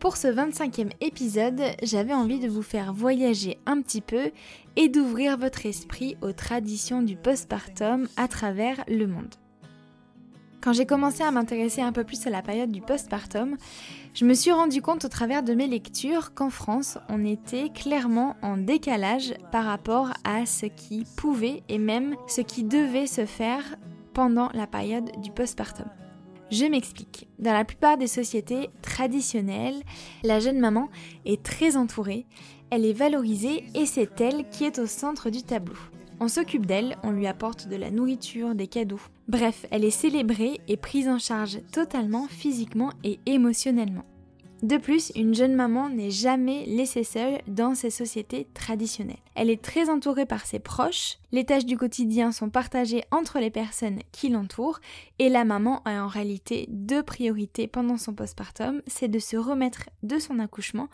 Pour ce 25e épisode, j'avais envie de vous faire voyager un petit peu et d'ouvrir votre esprit aux traditions du postpartum à travers le monde. Quand j'ai commencé à m'intéresser un peu plus à la période du postpartum, je me suis rendu compte au travers de mes lectures qu'en France, on était clairement en décalage par rapport à ce qui pouvait et même ce qui devait se faire pendant la période du postpartum. Je m'explique. Dans la plupart des sociétés traditionnelles, la jeune maman est très entourée, elle est valorisée et c'est elle qui est au centre du tableau. On s'occupe d'elle, on lui apporte de la nourriture, des cadeaux. Bref, elle est célébrée et prise en charge totalement physiquement et émotionnellement. De plus, une jeune maman n'est jamais laissée seule dans ces sociétés traditionnelles. Elle est très entourée par ses proches, les tâches du quotidien sont partagées entre les personnes qui l'entourent et la maman a en réalité deux priorités pendant son postpartum, c'est de se remettre de son accouchement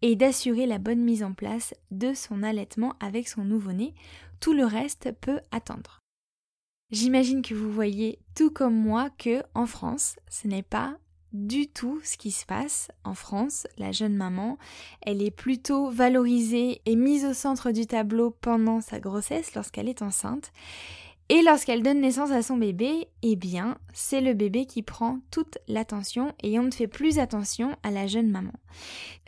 et d'assurer la bonne mise en place de son allaitement avec son nouveau-né. Tout le reste peut attendre. J'imagine que vous voyez tout comme moi que en France, ce n'est pas du tout ce qui se passe en France. La jeune maman, elle est plutôt valorisée et mise au centre du tableau pendant sa grossesse lorsqu'elle est enceinte. Et lorsqu'elle donne naissance à son bébé, eh bien, c'est le bébé qui prend toute l'attention et on ne fait plus attention à la jeune maman.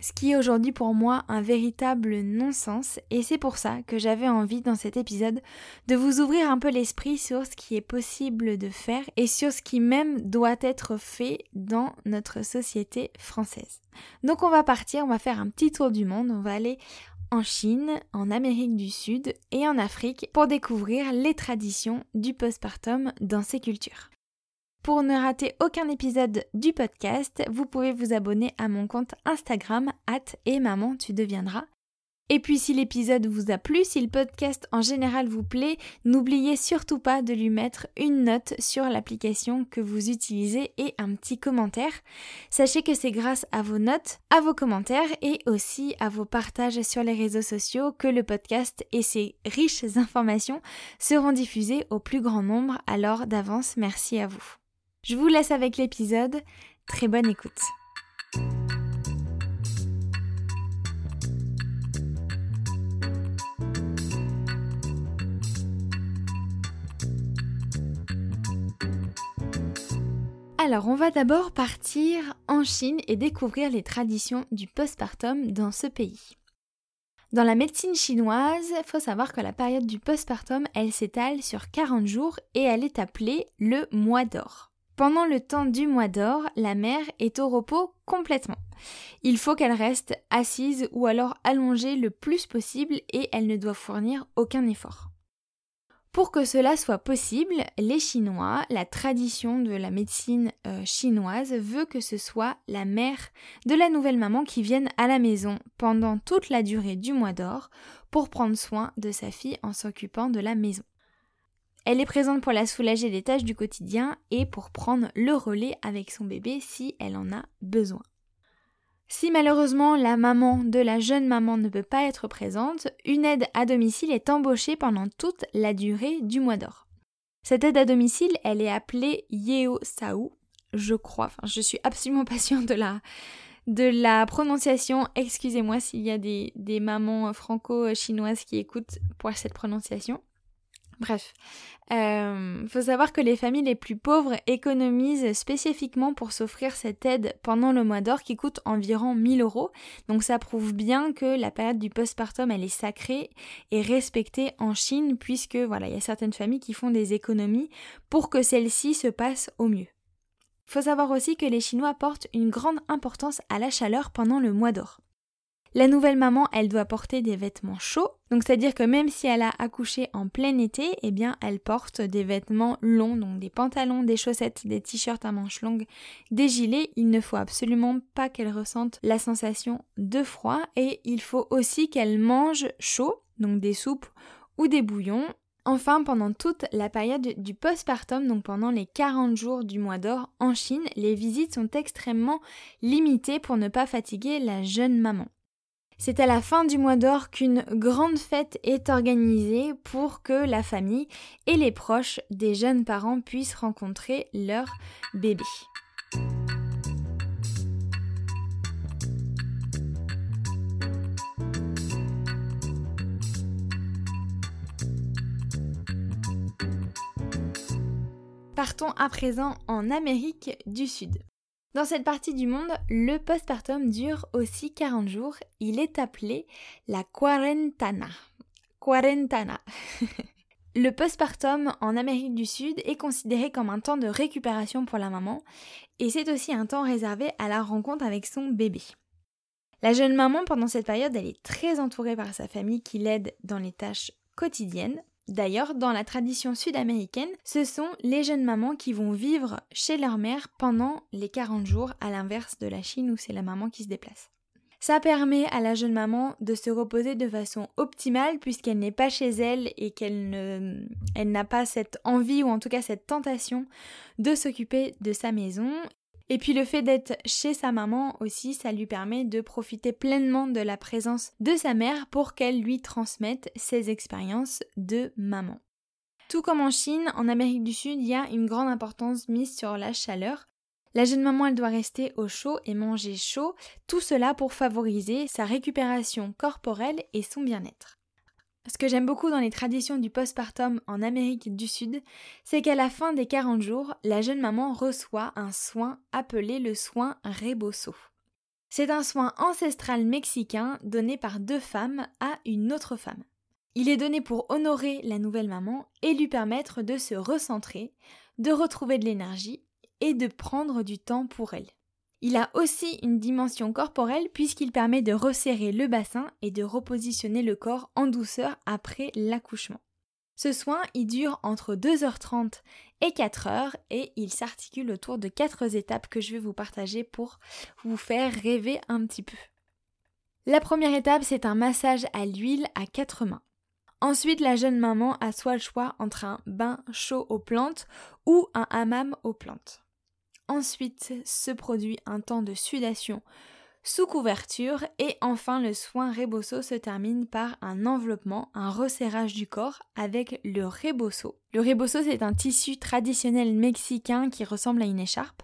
Ce qui est aujourd'hui pour moi un véritable non-sens et c'est pour ça que j'avais envie dans cet épisode de vous ouvrir un peu l'esprit sur ce qui est possible de faire et sur ce qui même doit être fait dans notre société française. Donc on va partir, on va faire un petit tour du monde, on va aller en Chine, en Amérique du Sud et en Afrique pour découvrir les traditions du postpartum dans ces cultures. Pour ne rater aucun épisode du podcast, vous pouvez vous abonner à mon compte Instagram at et maman tu deviendras et puis si l'épisode vous a plu, si le podcast en général vous plaît, n'oubliez surtout pas de lui mettre une note sur l'application que vous utilisez et un petit commentaire. Sachez que c'est grâce à vos notes, à vos commentaires et aussi à vos partages sur les réseaux sociaux que le podcast et ses riches informations seront diffusés au plus grand nombre. Alors d'avance, merci à vous. Je vous laisse avec l'épisode. Très bonne écoute. Alors, on va d'abord partir en Chine et découvrir les traditions du postpartum dans ce pays. Dans la médecine chinoise, il faut savoir que la période du postpartum, elle s'étale sur 40 jours et elle est appelée le mois d'or. Pendant le temps du mois d'or, la mère est au repos complètement. Il faut qu'elle reste assise ou alors allongée le plus possible et elle ne doit fournir aucun effort. Pour que cela soit possible, les Chinois, la tradition de la médecine euh, chinoise veut que ce soit la mère de la nouvelle maman qui vienne à la maison pendant toute la durée du mois d'or pour prendre soin de sa fille en s'occupant de la maison. Elle est présente pour la soulager des tâches du quotidien et pour prendre le relais avec son bébé si elle en a besoin. Si malheureusement la maman de la jeune maman ne peut pas être présente, une aide à domicile est embauchée pendant toute la durée du mois d'or. Cette aide à domicile, elle est appelée Yeo Sao, je crois, enfin je suis absolument pas de la, de la prononciation, excusez-moi s'il y a des, des mamans franco-chinoises qui écoutent pour cette prononciation. Bref, euh, faut savoir que les familles les plus pauvres économisent spécifiquement pour s'offrir cette aide pendant le mois d'or qui coûte environ 1000 euros. Donc ça prouve bien que la période du postpartum elle est sacrée et respectée en Chine puisque voilà il y a certaines familles qui font des économies pour que celle-ci se passe au mieux. Faut savoir aussi que les Chinois portent une grande importance à la chaleur pendant le mois d'or. La nouvelle maman, elle doit porter des vêtements chauds. Donc c'est-à-dire que même si elle a accouché en plein été, eh bien elle porte des vêtements longs, donc des pantalons, des chaussettes, des t-shirts à manches longues, des gilets. Il ne faut absolument pas qu'elle ressente la sensation de froid et il faut aussi qu'elle mange chaud, donc des soupes ou des bouillons. Enfin, pendant toute la période du postpartum, donc pendant les 40 jours du mois d'or en Chine, les visites sont extrêmement limitées pour ne pas fatiguer la jeune maman. C'est à la fin du mois d'or qu'une grande fête est organisée pour que la famille et les proches des jeunes parents puissent rencontrer leur bébé. Partons à présent en Amérique du Sud. Dans cette partie du monde, le postpartum dure aussi 40 jours. Il est appelé la quarentana. Quarentana. le postpartum en Amérique du Sud est considéré comme un temps de récupération pour la maman et c'est aussi un temps réservé à la rencontre avec son bébé. La jeune maman, pendant cette période, elle est très entourée par sa famille qui l'aide dans les tâches quotidiennes. D'ailleurs, dans la tradition sud-américaine, ce sont les jeunes mamans qui vont vivre chez leur mère pendant les 40 jours, à l'inverse de la Chine où c'est la maman qui se déplace. Ça permet à la jeune maman de se reposer de façon optimale puisqu'elle n'est pas chez elle et qu'elle n'a pas cette envie ou en tout cas cette tentation de s'occuper de sa maison et puis le fait d'être chez sa maman aussi, ça lui permet de profiter pleinement de la présence de sa mère pour qu'elle lui transmette ses expériences de maman. Tout comme en Chine, en Amérique du Sud, il y a une grande importance mise sur la chaleur. La jeune maman, elle doit rester au chaud et manger chaud, tout cela pour favoriser sa récupération corporelle et son bien-être. Ce que j'aime beaucoup dans les traditions du postpartum en Amérique du Sud, c'est qu'à la fin des 40 jours, la jeune maman reçoit un soin appelé le soin reboso. C'est un soin ancestral mexicain donné par deux femmes à une autre femme. Il est donné pour honorer la nouvelle maman et lui permettre de se recentrer, de retrouver de l'énergie et de prendre du temps pour elle. Il a aussi une dimension corporelle puisqu'il permet de resserrer le bassin et de repositionner le corps en douceur après l'accouchement. Ce soin, il dure entre 2h30 et 4h et il s'articule autour de quatre étapes que je vais vous partager pour vous faire rêver un petit peu. La première étape, c'est un massage à l'huile à quatre mains. Ensuite, la jeune maman a soit le choix entre un bain chaud aux plantes ou un hammam aux plantes. Ensuite se produit un temps de sudation sous couverture et enfin le soin rebosso se termine par un enveloppement, un resserrage du corps avec le rebosso. Le rebosso c'est un tissu traditionnel mexicain qui ressemble à une écharpe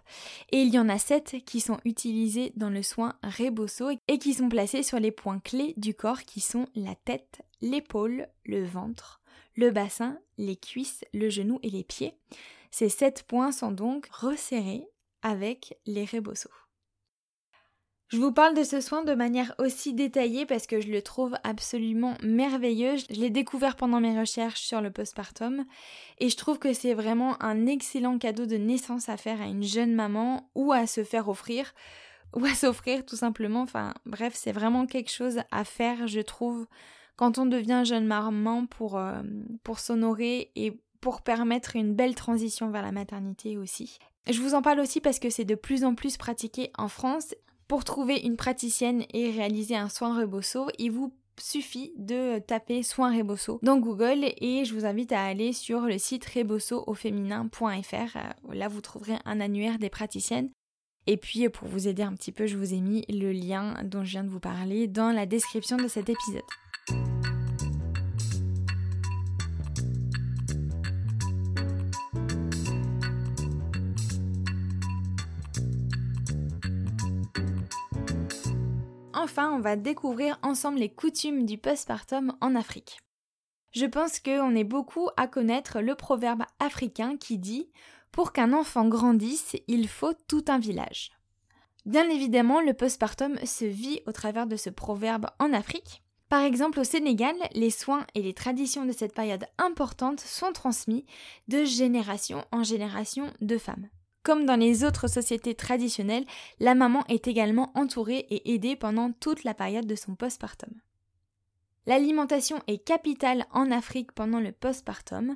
et il y en a sept qui sont utilisés dans le soin rebosso et qui sont placés sur les points clés du corps qui sont la tête, l'épaule, le ventre, le bassin, les cuisses, le genou et les pieds. Ces sept points sont donc resserrés avec les rebossos. Je vous parle de ce soin de manière aussi détaillée parce que je le trouve absolument merveilleux. Je l'ai découvert pendant mes recherches sur le postpartum et je trouve que c'est vraiment un excellent cadeau de naissance à faire à une jeune maman ou à se faire offrir ou à s'offrir tout simplement. Enfin bref, c'est vraiment quelque chose à faire, je trouve, quand on devient jeune maman pour, euh, pour s'honorer et pour permettre une belle transition vers la maternité aussi. Je vous en parle aussi parce que c'est de plus en plus pratiqué en France. Pour trouver une praticienne et réaliser un soin rebosso, il vous suffit de taper soin rebosso dans Google et je vous invite à aller sur le site rebossoauféminin.fr. Là, vous trouverez un annuaire des praticiennes. Et puis, pour vous aider un petit peu, je vous ai mis le lien dont je viens de vous parler dans la description de cet épisode. Enfin, on va découvrir ensemble les coutumes du postpartum en Afrique. Je pense qu'on est beaucoup à connaître le proverbe africain qui dit Pour qu'un enfant grandisse, il faut tout un village. Bien évidemment, le postpartum se vit au travers de ce proverbe en Afrique. Par exemple, au Sénégal, les soins et les traditions de cette période importante sont transmis de génération en génération de femmes. Comme dans les autres sociétés traditionnelles, la maman est également entourée et aidée pendant toute la période de son postpartum. L'alimentation est capitale en Afrique pendant le postpartum.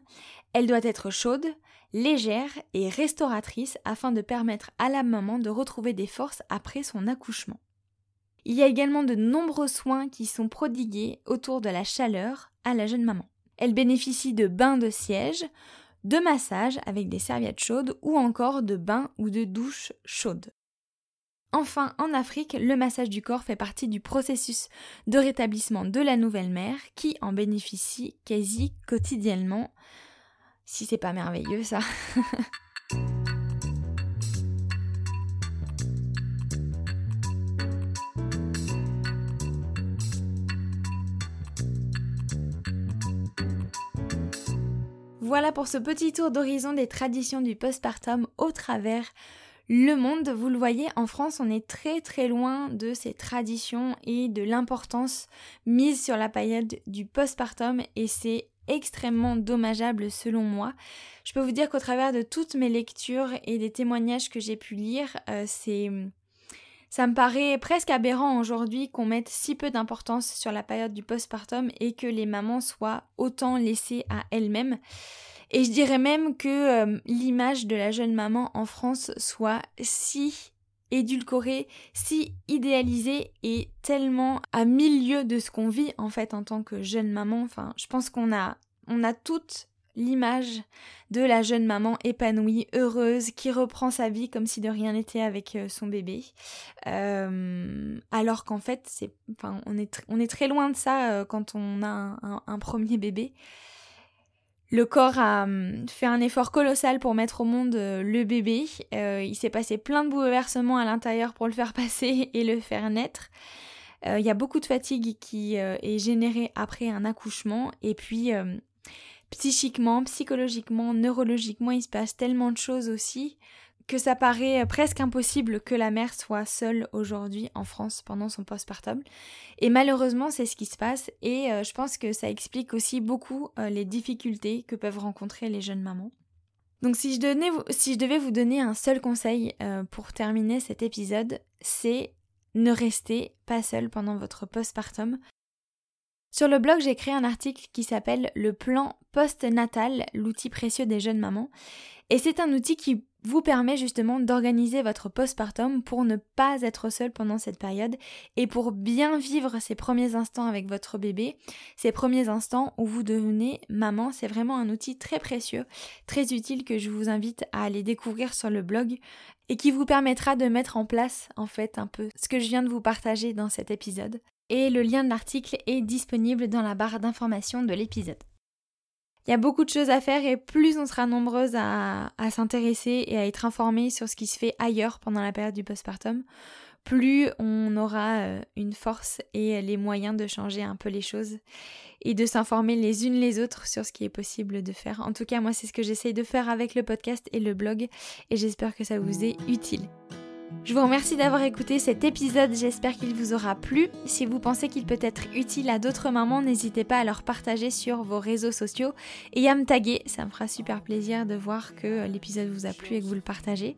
Elle doit être chaude, légère et restauratrice afin de permettre à la maman de retrouver des forces après son accouchement. Il y a également de nombreux soins qui sont prodigués autour de la chaleur à la jeune maman. Elle bénéficie de bains de siège, de massages avec des serviettes chaudes ou encore de bains ou de douches chaudes. Enfin, en Afrique, le massage du corps fait partie du processus de rétablissement de la nouvelle mère qui en bénéficie quasi quotidiennement. Si c'est pas merveilleux ça. Voilà pour ce petit tour d'horizon des traditions du postpartum au travers le monde. Vous le voyez, en France, on est très très loin de ces traditions et de l'importance mise sur la période du postpartum et c'est extrêmement dommageable selon moi. Je peux vous dire qu'au travers de toutes mes lectures et des témoignages que j'ai pu lire, euh, c'est ça me paraît presque aberrant aujourd'hui qu'on mette si peu d'importance sur la période du postpartum et que les mamans soient autant laissées à elles-mêmes. Et je dirais même que euh, l'image de la jeune maman en France soit si édulcorée, si idéalisée et tellement à milieu de ce qu'on vit en fait en tant que jeune maman. Enfin, je pense qu'on a on a toutes l'image de la jeune maman épanouie, heureuse, qui reprend sa vie comme si de rien n'était avec euh, son bébé. Euh, alors qu'en fait, c'est, enfin, on, est on est très loin de ça euh, quand on a un, premier bébé. Le corps a hum, fait un effort colossal pour mettre au monde le bébé. il s'est passé plein de bouleversements à l'intérieur pour le faire passer et le faire naître. Il y a beaucoup de fatigue qui est générée après un accouchement. Et puis, psychiquement, psychologiquement, neurologiquement, il se passe tellement de choses aussi que ça paraît presque impossible que la mère soit seule aujourd'hui en France pendant son postpartum. Et malheureusement, c'est ce qui se passe et euh, je pense que ça explique aussi beaucoup euh, les difficultés que peuvent rencontrer les jeunes mamans. Donc si je, devais vous donner un seul conseil euh, pour terminer cet épisode, c'est ne restez pas seul pendant votre postpartum. Sur le blog, j'ai créé un article qui s'appelle Le plan post-natal, l'outil précieux des jeunes mamans. Et c'est un outil qui vous permet justement d'organiser votre postpartum pour ne pas être seul pendant cette période et pour bien vivre ces premiers instants avec votre bébé, ces premiers instants où vous devenez maman. C'est vraiment un outil très précieux, très utile que je vous invite à aller découvrir sur le blog et qui vous permettra de mettre en place en fait un peu ce que je viens de vous partager dans cet épisode et le lien de l'article est disponible dans la barre d'information de l'épisode. Il y a beaucoup de choses à faire et plus on sera nombreuses à, s'intéresser et à être informées sur ce qui se fait ailleurs pendant la période du postpartum, plus on aura euh, une force et les moyens de changer un peu les choses et de s'informer les unes les autres sur ce qui est possible de faire. En tout cas, moi, c'est ce que j'essaye de faire avec le podcast et le blog et j'espère que ça vous est utile. Je vous remercie d'avoir écouté cet épisode, j'espère qu'il vous aura plu. Si vous pensez qu'il peut être utile à d'autres mamans, n'hésitez pas à leur partager sur vos réseaux sociaux et à me taguer, ça me fera super plaisir de voir que l'épisode vous a plu et que vous le partagez.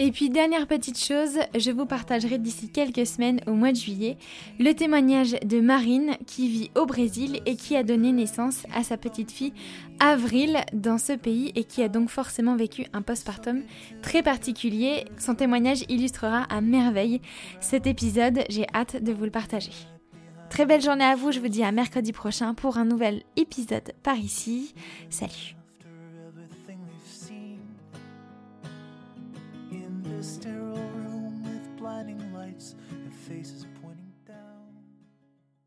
Et puis dernière petite chose, je vous partagerai d'ici quelques semaines au mois de juillet le témoignage de Marine qui vit au Brésil et qui a donné naissance à sa petite fille Avril dans ce pays et qui a donc forcément vécu un postpartum très particulier. Son témoignage illustrera à merveille cet épisode, j'ai hâte de vous le partager. Très belle journée à vous, je vous dis à mercredi prochain pour un nouvel épisode par ici. Salut understand.